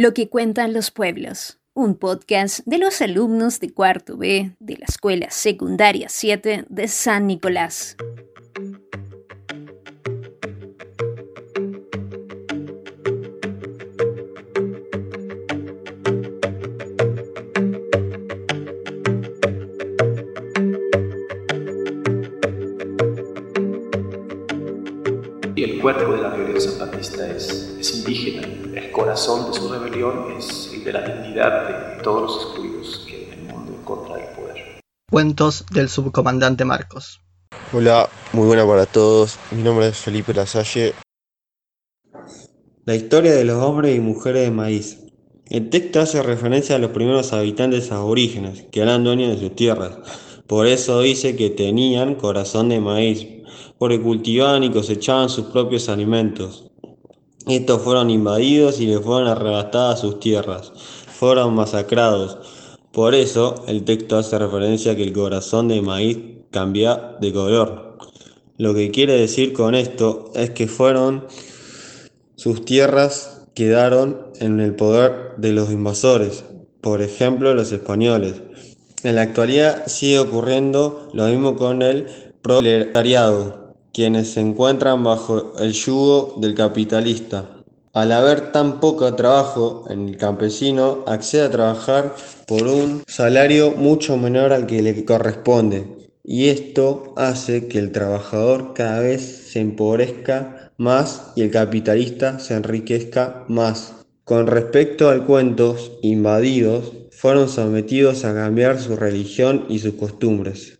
Lo que cuentan los pueblos, un podcast de los alumnos de cuarto B de la Escuela Secundaria 7 de San Nicolás. El cuerpo de la rebelión zapatista es, es indígena, el corazón de su rebelión es el de la dignidad de todos los excluidos que en el mundo en contra del poder. Cuentos del subcomandante Marcos. Hola, muy buena para todos. Mi nombre es Felipe Lasalle. La historia de los hombres y mujeres de maíz. El texto hace referencia a los primeros habitantes aborígenes, que eran dueños de sus tierras. Por eso dice que tenían corazón de maíz, porque cultivaban y cosechaban sus propios alimentos. Estos fueron invadidos y les fueron arrebatadas sus tierras, fueron masacrados. Por eso el texto hace referencia a que el corazón de maíz cambia de color. Lo que quiere decir con esto es que fueron sus tierras quedaron en el poder de los invasores, por ejemplo los españoles. En la actualidad sigue ocurriendo lo mismo con el proletariado, quienes se encuentran bajo el yugo del capitalista. Al haber tan poco trabajo, el campesino accede a trabajar por un salario mucho menor al que le corresponde. Y esto hace que el trabajador cada vez se empobrezca más y el capitalista se enriquezca más. Con respecto al cuentos invadidos, fueron sometidos a cambiar su religión y sus costumbres.